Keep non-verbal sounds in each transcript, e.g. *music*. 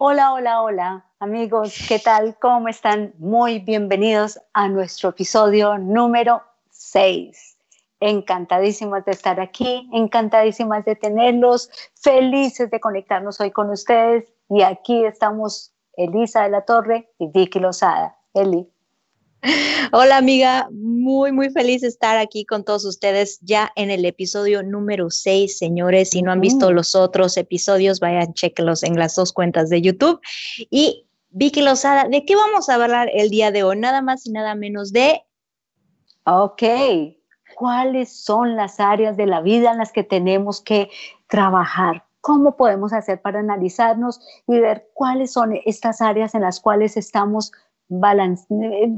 Hola, hola, hola, amigos, ¿qué tal? ¿Cómo están? Muy bienvenidos a nuestro episodio número 6. Encantadísimas de estar aquí, encantadísimas de tenerlos, felices de conectarnos hoy con ustedes. Y aquí estamos Elisa de la Torre y Vicky Lozada. Eli. *laughs* Hola amiga, muy muy feliz de estar aquí con todos ustedes ya en el episodio número 6, señores. Si no han visto los otros episodios, vayan, chequenlos en las dos cuentas de YouTube. Y Vicky Lozada, ¿de qué vamos a hablar el día de hoy? Nada más y nada menos de... Ok, ¿cuáles son las áreas de la vida en las que tenemos que trabajar? ¿Cómo podemos hacer para analizarnos y ver cuáles son estas áreas en las cuales estamos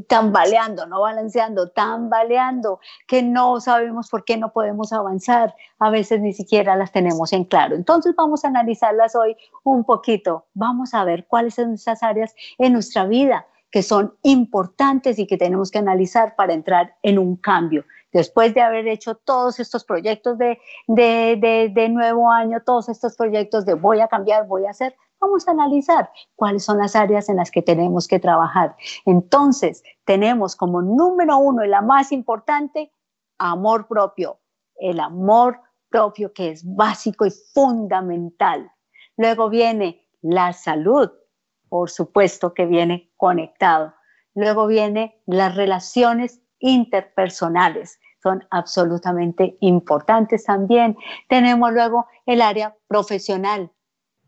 tambaleando, no balanceando, tambaleando, que no sabemos por qué no podemos avanzar, a veces ni siquiera las tenemos en claro. Entonces vamos a analizarlas hoy un poquito, vamos a ver cuáles son esas áreas en nuestra vida que son importantes y que tenemos que analizar para entrar en un cambio. Después de haber hecho todos estos proyectos de, de, de, de nuevo año, todos estos proyectos de voy a cambiar, voy a hacer, Vamos a analizar cuáles son las áreas en las que tenemos que trabajar. Entonces, tenemos como número uno y la más importante, amor propio. El amor propio que es básico y fundamental. Luego viene la salud, por supuesto que viene conectado. Luego viene las relaciones interpersonales, son absolutamente importantes también. Tenemos luego el área profesional,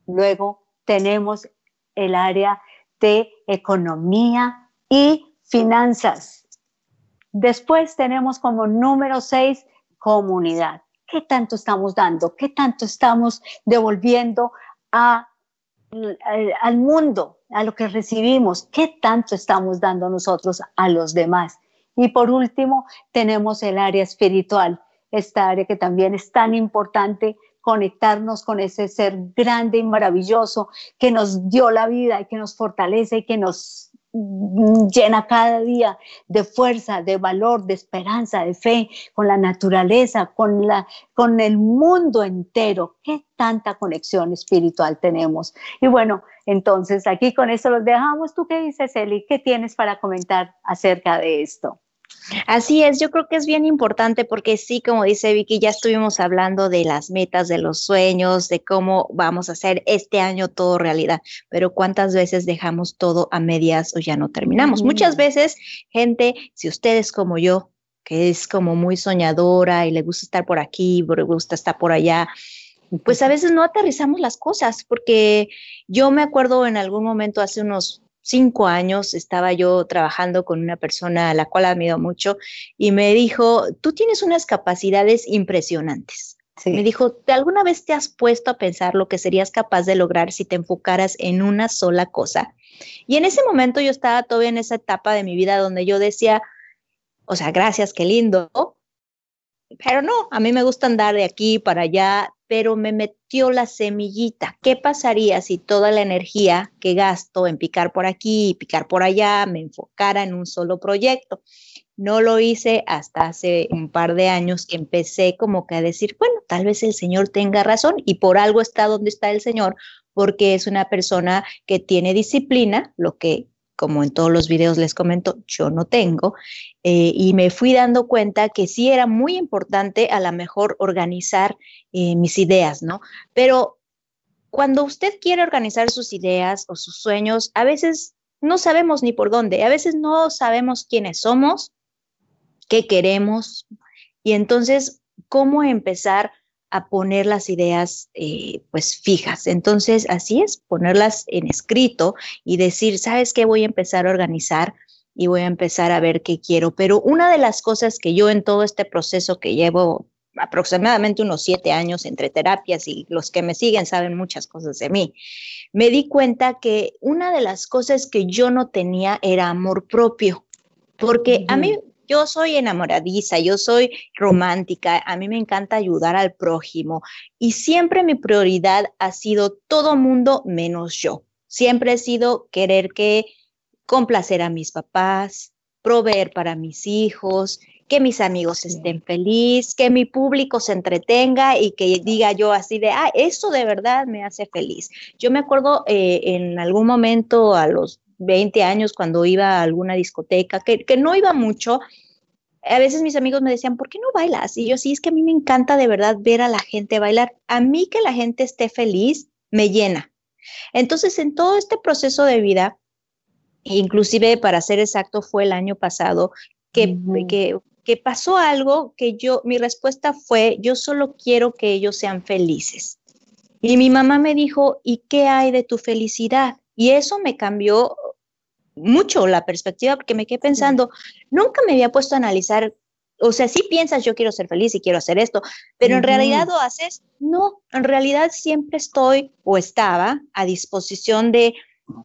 luego tenemos el área de economía y finanzas. Después tenemos como número seis, comunidad. ¿Qué tanto estamos dando? ¿Qué tanto estamos devolviendo a, al mundo, a lo que recibimos? ¿Qué tanto estamos dando nosotros a los demás? Y por último, tenemos el área espiritual, esta área que también es tan importante conectarnos con ese ser grande y maravilloso que nos dio la vida y que nos fortalece y que nos llena cada día de fuerza, de valor, de esperanza, de fe, con la naturaleza, con, la, con el mundo entero. ¿Qué tanta conexión espiritual tenemos? Y bueno, entonces aquí con esto los dejamos. ¿Tú qué dices, Eli? ¿Qué tienes para comentar acerca de esto? Así es, yo creo que es bien importante porque sí, como dice Vicky, ya estuvimos hablando de las metas, de los sueños, de cómo vamos a hacer este año todo realidad, pero cuántas veces dejamos todo a medias o ya no terminamos. Muchas veces, gente, si ustedes como yo, que es como muy soñadora y le gusta estar por aquí, le gusta estar por allá, pues a veces no aterrizamos las cosas, porque yo me acuerdo en algún momento hace unos cinco años estaba yo trabajando con una persona a la cual admiro mucho y me dijo, tú tienes unas capacidades impresionantes. Me dijo, ¿de alguna vez te has puesto a pensar lo que serías capaz de lograr si te enfocaras en una sola cosa? Y en ese momento yo estaba todavía en esa etapa de mi vida donde yo decía, o sea, gracias, qué lindo, pero no, a mí me gusta andar de aquí para allá, pero me metió la semillita. ¿Qué pasaría si toda la energía que gasto en picar por aquí y picar por allá me enfocara en un solo proyecto? No lo hice hasta hace un par de años que empecé como que a decir, bueno, tal vez el Señor tenga razón y por algo está donde está el Señor, porque es una persona que tiene disciplina, lo que como en todos los videos les comento, yo no tengo, eh, y me fui dando cuenta que sí era muy importante a lo mejor organizar eh, mis ideas, ¿no? Pero cuando usted quiere organizar sus ideas o sus sueños, a veces no sabemos ni por dónde, a veces no sabemos quiénes somos, qué queremos, y entonces, ¿cómo empezar a poner las ideas eh, pues fijas. Entonces, así es, ponerlas en escrito y decir, ¿sabes qué? Voy a empezar a organizar y voy a empezar a ver qué quiero. Pero una de las cosas que yo en todo este proceso que llevo aproximadamente unos siete años entre terapias y los que me siguen saben muchas cosas de mí, me di cuenta que una de las cosas que yo no tenía era amor propio, porque a mí yo soy enamoradiza, yo soy romántica, a mí me encanta ayudar al prójimo y siempre mi prioridad ha sido todo mundo menos yo. Siempre he sido querer que complacer a mis papás, proveer para mis hijos, que mis amigos estén felices, que mi público se entretenga y que diga yo así de, ah, eso de verdad me hace feliz. Yo me acuerdo eh, en algún momento a los 20 años cuando iba a alguna discoteca, que, que no iba mucho, a veces mis amigos me decían, ¿por qué no bailas? Y yo sí, es que a mí me encanta de verdad ver a la gente bailar. A mí que la gente esté feliz me llena. Entonces, en todo este proceso de vida, inclusive para ser exacto, fue el año pasado que, que, que pasó algo que yo, mi respuesta fue, yo solo quiero que ellos sean felices. Y mi mamá me dijo, ¿y qué hay de tu felicidad? Y eso me cambió mucho la perspectiva porque me quedé pensando, nunca me había puesto a analizar, o sea, si piensas yo quiero ser feliz y quiero hacer esto, pero en realidad lo haces, no, en realidad siempre estoy o estaba a disposición de,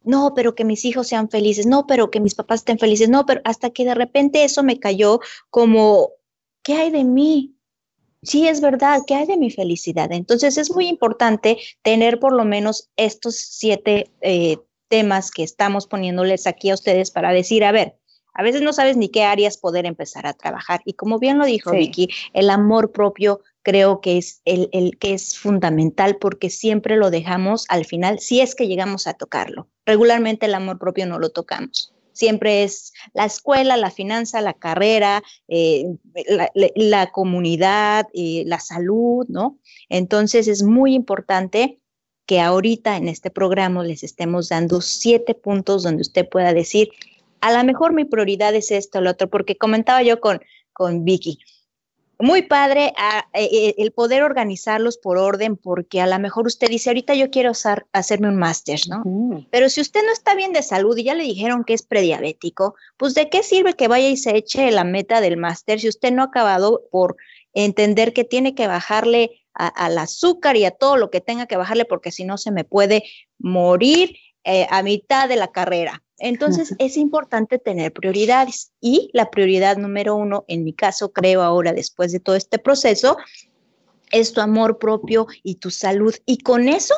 no, pero que mis hijos sean felices, no, pero que mis papás estén felices, no, pero hasta que de repente eso me cayó como, ¿qué hay de mí? Sí, es verdad, ¿qué hay de mi felicidad? Entonces es muy importante tener por lo menos estos siete eh, temas que estamos poniéndoles aquí a ustedes para decir, a ver, a veces no sabes ni qué áreas poder empezar a trabajar. Y como bien lo dijo Vicky, el amor propio creo que es el, el, que es fundamental porque siempre lo dejamos al final, si es que llegamos a tocarlo. Regularmente el amor propio no lo tocamos. Siempre es la escuela, la finanza, la carrera, eh, la, la, comunidad, eh, la salud, ¿no? Entonces es muy importante que ahorita en este programa les estemos dando siete puntos donde usted pueda decir, a lo mejor mi prioridad es esto o lo otro, porque comentaba yo con, con Vicky, muy padre eh, eh, el poder organizarlos por orden, porque a lo mejor usted dice, ahorita yo quiero hacerme un máster, ¿no? Pero si usted no está bien de salud y ya le dijeron que es prediabético, pues de qué sirve que vaya y se eche la meta del máster si usted no ha acabado por entender que tiene que bajarle al azúcar y a todo lo que tenga que bajarle porque si no se me puede morir eh, a mitad de la carrera. Entonces es importante tener prioridades y la prioridad número uno, en mi caso creo ahora después de todo este proceso, es tu amor propio y tu salud. Y con eso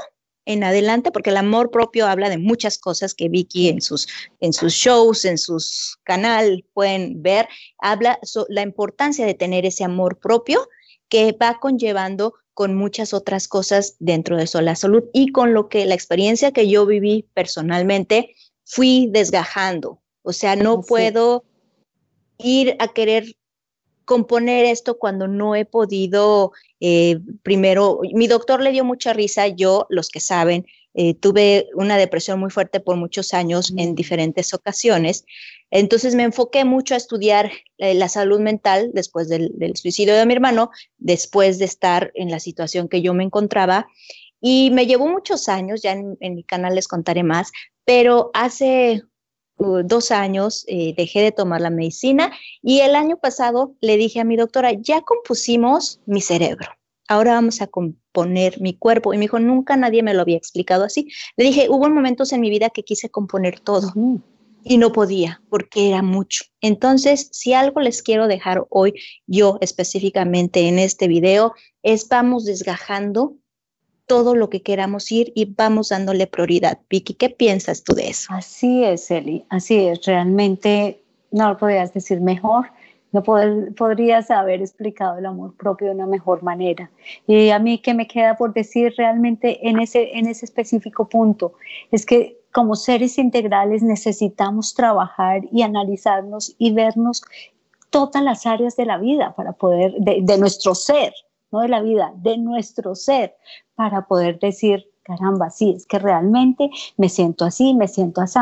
en adelante, porque el amor propio habla de muchas cosas que Vicky en sus, en sus shows, en sus canal pueden ver, habla sobre la importancia de tener ese amor propio que va conllevando con muchas otras cosas dentro de eso, la salud y con lo que la experiencia que yo viví personalmente fui desgajando. O sea, no puedo ir a querer componer esto cuando no he podido, eh, primero, mi doctor le dio mucha risa, yo, los que saben, eh, tuve una depresión muy fuerte por muchos años en diferentes ocasiones. Entonces me enfoqué mucho a estudiar eh, la salud mental después del, suicidio de mi hermano, después de estar en la situación que yo me encontraba. Y me llevó muchos años, ya en, mi canal les contaré más, pero hace uh, dos años eh, dejé de tomar la medicina y el año pasado le dije a mi doctora, ya compusimos mi cerebro ahora vamos a componer mi cuerpo. Y me dijo, nunca nadie me lo había explicado así. Le dije, hubo momentos en mi vida que quise componer todo y no podía porque era mucho. Entonces, si algo les quiero dejar hoy, yo específicamente en este video, es vamos desgajando todo lo que queramos ir y vamos dándole prioridad. Vicky, ¿qué piensas tú de eso? Así es, Eli, así es. Realmente no lo podrías decir mejor no podrías haber explicado el amor propio de una mejor manera. Y a mí que me queda por decir realmente en ese, en ese específico punto es que como seres integrales necesitamos trabajar y analizarnos y vernos todas las áreas de la vida para poder, de, nuestro ser, no de la vida, de nuestro ser, para poder decir, caramba, sí, es que realmente me siento así, me siento así.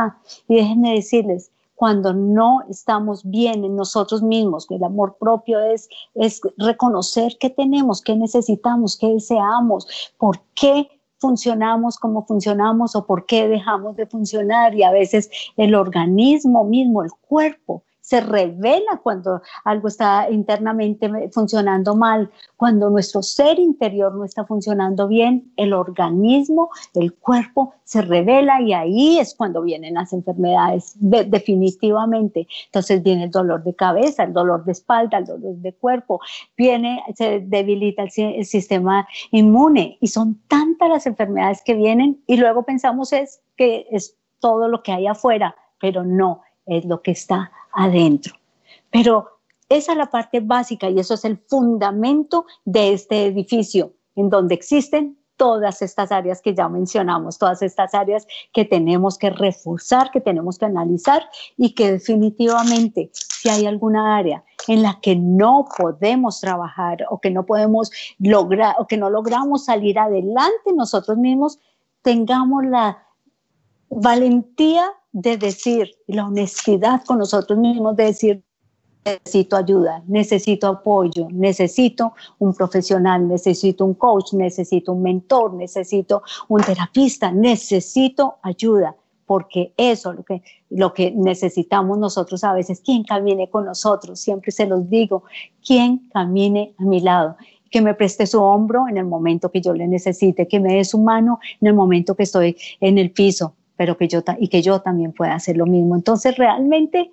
Y déjenme decirles, cuando no estamos bien en nosotros mismos. El amor propio es, es reconocer qué tenemos, qué necesitamos, qué deseamos, por qué funcionamos como funcionamos o por qué dejamos de funcionar. Y a veces el organismo mismo, el cuerpo, se revela cuando algo está internamente funcionando mal, cuando nuestro ser interior no está funcionando bien, el organismo, el cuerpo se revela y ahí es cuando vienen las enfermedades definitivamente. Entonces viene el dolor de cabeza, el dolor de espalda, el dolor de cuerpo, viene, se debilita el, el sistema inmune y son tantas las enfermedades que vienen y luego pensamos es que es todo lo que hay afuera, pero no, es lo que está adentro. Pero esa es la parte básica y eso es el fundamento de este edificio, en donde existen todas estas áreas que ya mencionamos, todas estas áreas que tenemos que reforzar, que tenemos que analizar y que definitivamente si hay alguna área en la que no podemos trabajar o que no podemos lograr o que no logramos salir adelante nosotros mismos, tengamos la valentía de decir, la honestidad con nosotros mismos de decir, necesito ayuda, necesito apoyo, necesito un profesional, necesito un coach, necesito un mentor, necesito un terapista, necesito ayuda, porque eso es lo que, lo que necesitamos nosotros a veces, quien camine con nosotros, siempre se los digo, quien camine a mi lado que me preste su hombro en el momento que yo le necesite, que me dé su mano en el momento que estoy en el piso, pero que yo y que yo también pueda hacer lo mismo. Entonces, realmente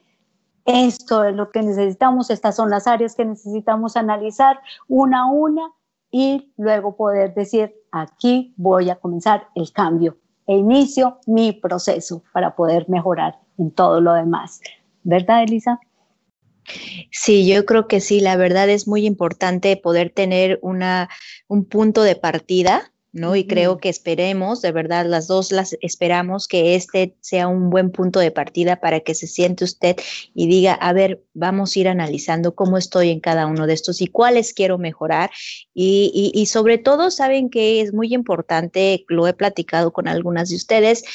esto es lo que necesitamos, estas son las áreas que necesitamos analizar una a una y luego poder decir, aquí voy a comenzar el cambio e inicio mi proceso para poder mejorar en todo lo demás. ¿Verdad, Elisa? Sí, yo creo que sí, la verdad es muy importante poder tener una, un punto de partida ¿no? Y creo que esperemos, de verdad, las dos las esperamos que este sea un buen punto de partida para que se siente usted y diga, a ver, vamos a ir analizando cómo estoy en cada uno de estos y cuáles quiero mejorar. Y, y sobre todo, saben que es muy importante, lo he platicado con algunas de ustedes,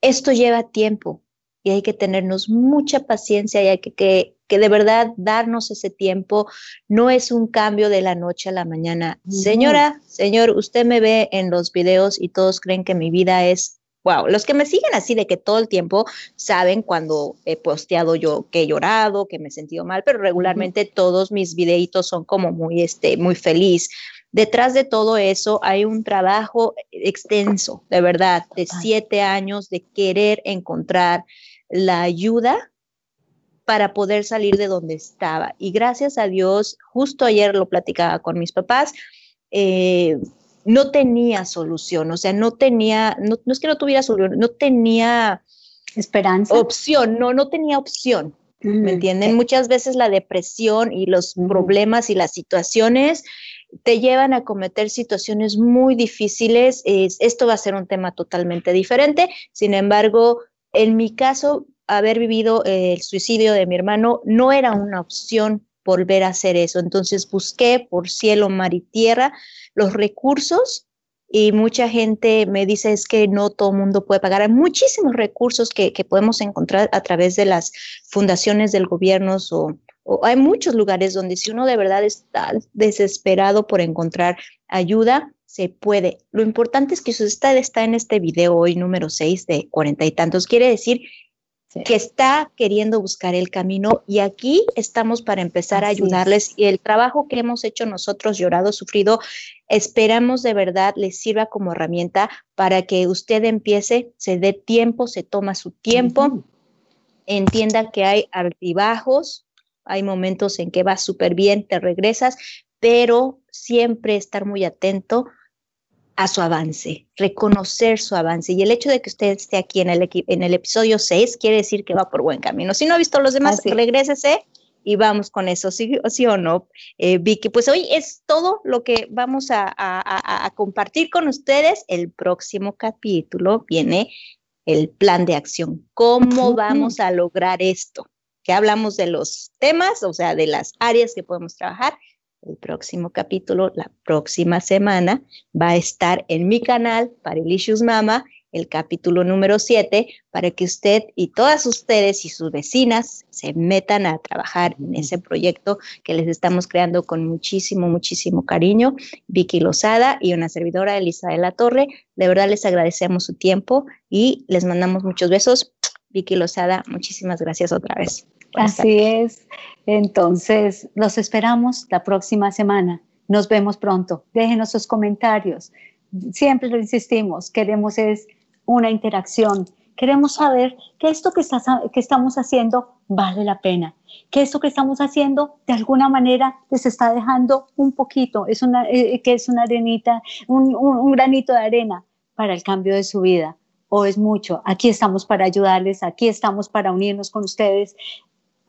esto lleva tiempo y hay que tenernos mucha paciencia y hay que, que que de verdad darnos ese tiempo no es un cambio de la noche a la mañana. Señora, señor, usted me ve en los videos y todos creen que mi vida es Wow, los que me siguen así de que todo el tiempo saben cuando he posteado yo que he llorado, que me he sentido mal, pero regularmente todos mis videitos son como muy, este, muy feliz. Detrás de todo eso hay un trabajo extenso, de verdad, de siete años de querer encontrar la ayuda para poder salir de donde estaba. Y gracias a Dios, justo ayer lo platicaba con mis papás, eh, no tenía solución, o sea, no tenía, no, es que no tuviera solución, no tenía esperanza. Opción, no, no tenía opción. ¿Me entienden? Muchas veces la depresión y los problemas y las situaciones te llevan a cometer situaciones muy difíciles. esto va a ser un tema totalmente diferente. Sin embargo, en mi caso, haber vivido el suicidio de mi hermano no era una opción volver a hacer eso. Entonces busqué por cielo, mar y tierra los recursos y mucha gente me dice es que no todo el mundo puede pagar. Hay muchísimos recursos que, podemos encontrar a través de las fundaciones del gobierno o, hay muchos lugares donde si uno de verdad está desesperado por encontrar ayuda, se puede. Lo importante es que usted está en este video hoy número 6 de cuarenta y tantos. Quiere decir que está queriendo buscar el camino y aquí estamos para empezar a ayudarles y el trabajo que hemos hecho nosotros, llorado, sufrido, esperamos de verdad les sirva como herramienta para que usted empiece, se dé tiempo, se toma su tiempo, entienda que hay altibajos, hay momentos en que va súper bien, te regresas, pero siempre estar muy atento a su avance, reconocer su avance. Y el hecho de que usted esté aquí en el, en el episodio 6 quiere decir que va por buen camino. Si no ha visto los demás, regrésese y vamos con eso, sí, sí o no, eh, Vicky. Pues hoy es todo lo que vamos a, compartir con ustedes. El próximo capítulo viene el plan de acción. ¿Cómo vamos a lograr esto? Que hablamos de los temas, o sea, de las áreas que podemos trabajar el próximo capítulo, la próxima semana, va a estar en mi canal, Parilicious Mama, el capítulo número 7, para que usted y todas ustedes y sus vecinas se metan a trabajar en ese proyecto que les estamos creando con muchísimo, muchísimo cariño. Vicky Lozada y una servidora, Elisa de la Torre. De verdad les agradecemos su tiempo y les mandamos muchos besos. Vicky Lozada, muchísimas gracias otra vez. Así es. Entonces, los esperamos la próxima semana. Nos vemos pronto. Déjenos sus comentarios. Siempre lo insistimos, queremos es una interacción. Queremos saber que esto que, que estamos haciendo vale la pena, que esto que estamos haciendo de alguna manera les está dejando un poquito, es una, eh, que es una arenita, un, un granito de arena para el cambio de su vida o es mucho. Aquí estamos para ayudarles, aquí estamos para unirnos con ustedes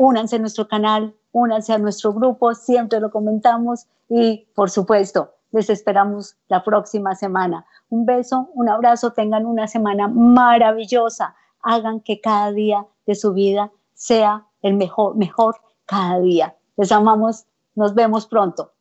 únanse a nuestro canal, únanse a nuestro grupo, siempre lo comentamos y por supuesto, les esperamos la próxima semana. Un beso, un abrazo, tengan una semana maravillosa. Hagan que cada día de su vida sea el mejor, mejor cada día. Les amamos, nos vemos pronto.